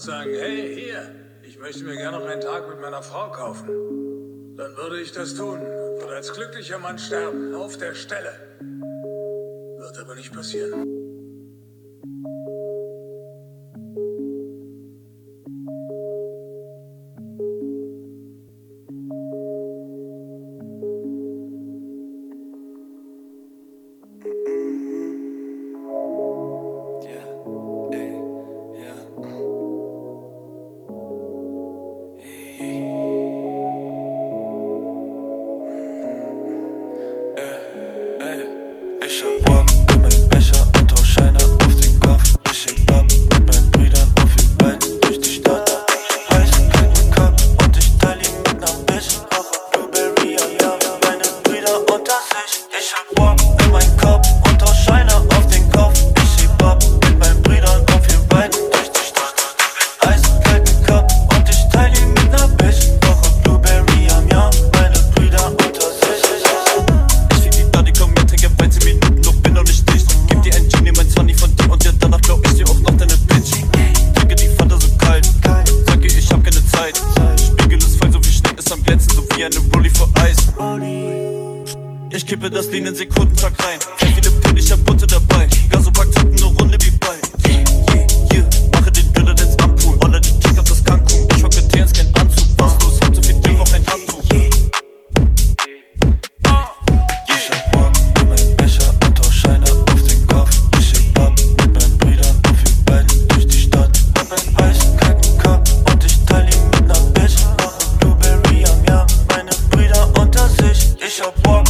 und sagen, hey, hier, ich möchte mir gerne noch einen Tag mit meiner Frau kaufen, dann würde ich das tun und würde als glücklicher Mann sterben, auf der Stelle. Wird aber nicht passieren. Kippe das Lean in Sekundentag rein. Kein viele Pillen, ich hab Butter dabei. Gasopack tappen ne Runde wie bei. Yeah, yeah, yeah. Mache den Döller, den's am Pool. die den auf das Cancun. Ich hocke Tans, kein Anzug. Was los, hab zu viel Ding auf ein Handtuch. Ah, ich hab Bock, nimm meinen Becher und tausch einer auf den Kopf. Ich hab Bock mit meinen Brüdern und wir beiden durch die Stadt. Hab einen heißen, kalten Kopf und ich teil ihn mit ner Bitch. Mach Blueberry am Jahr, meine Brüder unter sich. Ich hab Bock.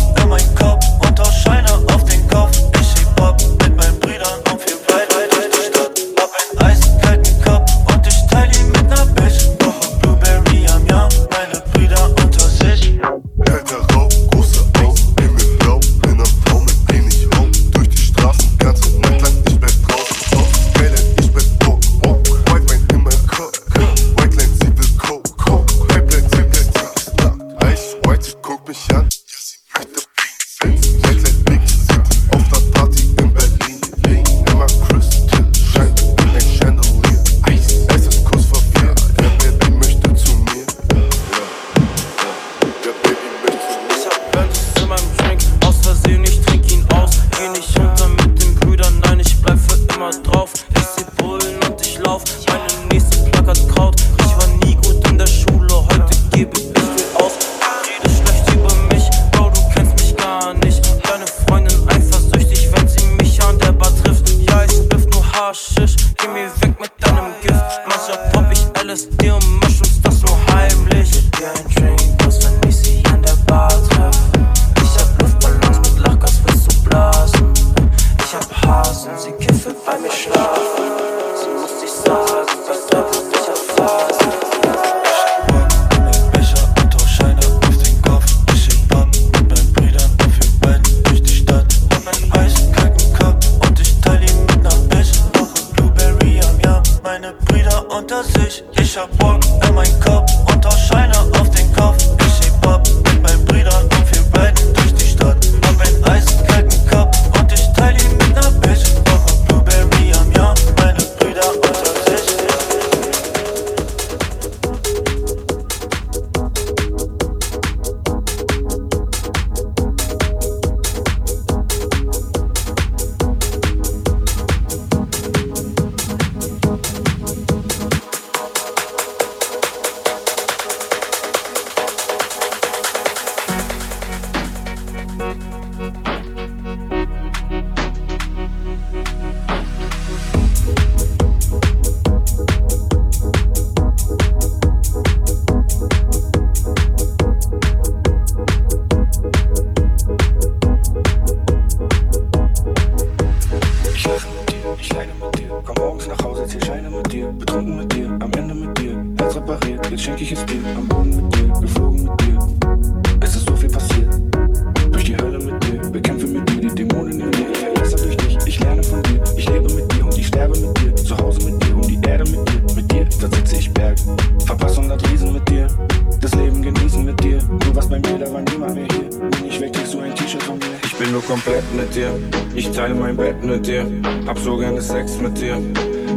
Komplett mit dir. Ich teile mein Bett mit dir. Hab so gerne Sex mit dir.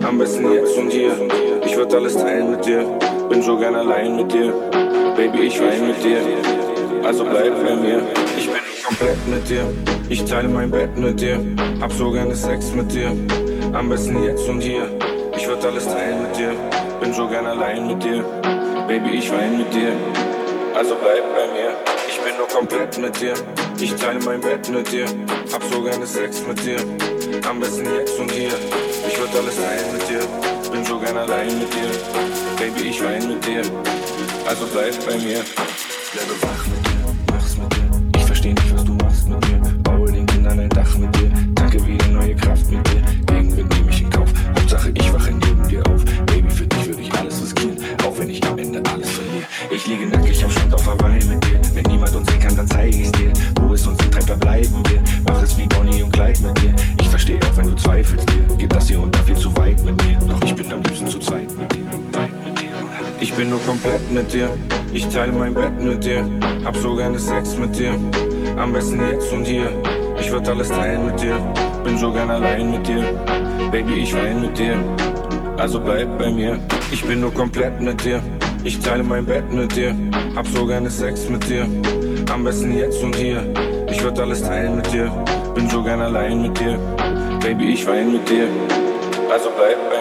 Am besten jetzt und hier. Ich würd alles teilen mit dir. Bin so gern allein mit dir. Baby, ich wein mit dir. Also bleib bei mir. Ich bin komplett mit dir. Ich teile mein Bett mit dir. Hab so gerne Sex mit dir. Am besten jetzt und hier. Ich würd alles teilen mit dir. Bin so gern allein mit dir. Baby, ich wein mit dir. Also bleib bei mir. Ich bin nur komplett mit dir. Ich teile mein Bett mit dir. Hab so gerne Sex mit dir. Am besten jetzt und hier. Ich würd alles teilen mit dir. Bin so gern allein mit dir. Baby, ich wein mit dir. Also bleib bei mir. Bleibe wach mit dir. Mach's mit dir. Ich versteh nicht, was du machst mit dir. Baue den Kindern ein Dach mit dir. Tanke wieder neue Kraft mit dir. Ich bin nur komplett mit dir. Ich teile mein Bett mit dir. Hab so gerne Sex mit dir. Am besten jetzt und hier. Ich würd alles teilen mit dir. Bin so gern allein mit dir. Baby, ich wein mit dir. Also bleib bei mir. Ich bin nur komplett mit dir. Ich teile mein Bett mit dir. Hab so gerne Sex mit dir. Am besten jetzt und hier. Ich würd alles teilen mit dir. Bin so gern allein mit dir. Baby, ich wein mit dir. Also bleib bei mir.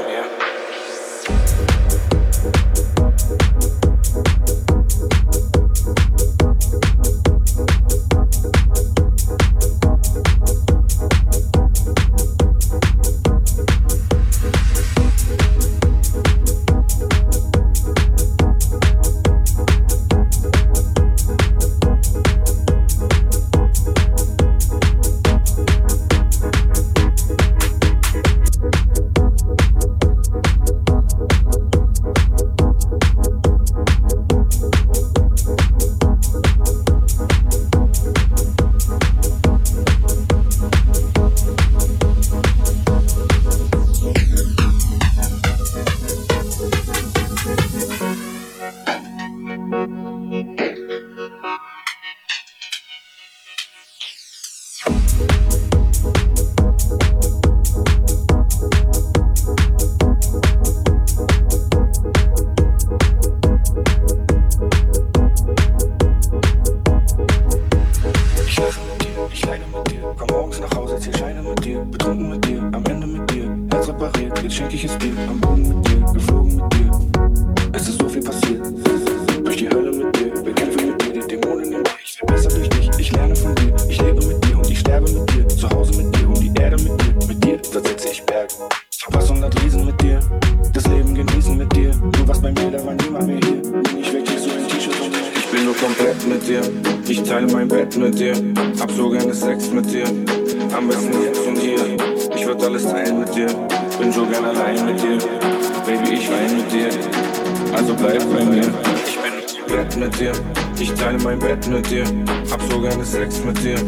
Mein Bett mit dir. Hab so gerne Sex mit dir.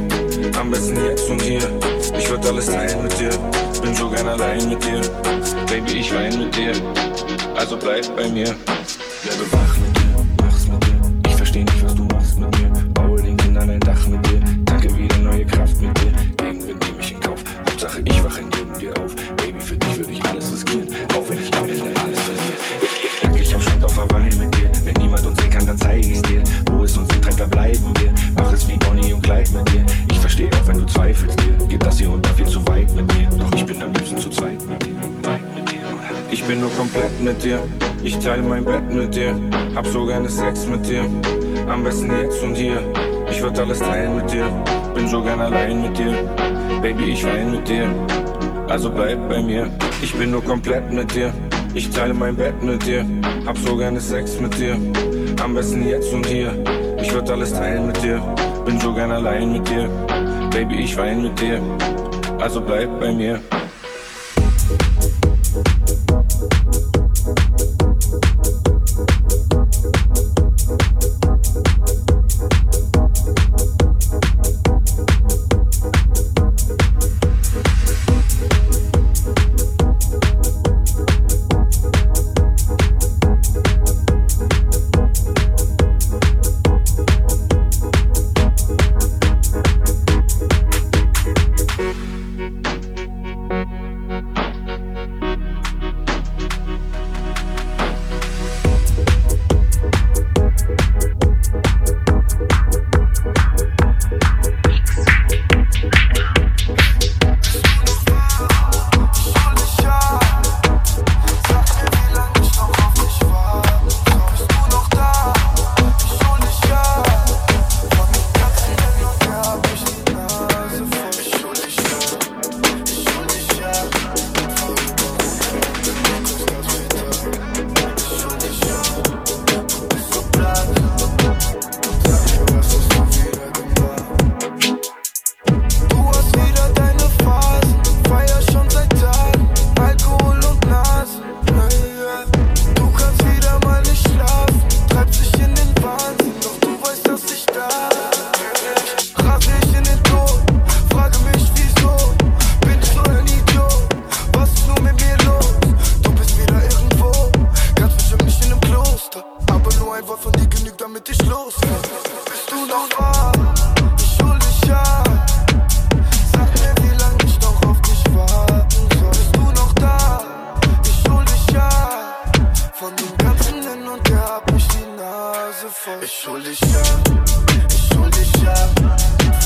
Am besten jetzt und hier. Ich würd alles teilen mit dir. Bin so gern allein mit dir. Baby, ich wein mit dir. Also bleib bei mir. Bleibe wach mit nur komplett mit dir. Ich teile mein Bett mit dir. Hab so gerne Sex mit dir. Am besten jetzt und hier. Ich würd alles teilen mit dir. Bin so gern allein mit dir. Baby, ich wein mit dir. Also bleib bei mir. Ich bin nur komplett mit dir. Ich teile mein Bett mit dir. Hab so gerne Sex mit dir. Am besten jetzt und hier. Ich würd alles teilen mit dir. Bin so gern allein mit dir. Baby, ich wein mit dir. Also bleib bei mir. Nase voll. Ich hol dich ab, ich hol dich ab.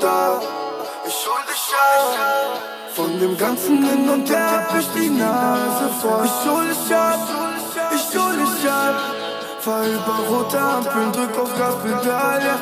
da. Ich hol dich ab. Von dem ganzen Hin und Her hab ich die Nase voll. Ich hol dich ab. Ich hol dich ab. Fahr über rote Ampeln, drück auf Gaspedal. Ja.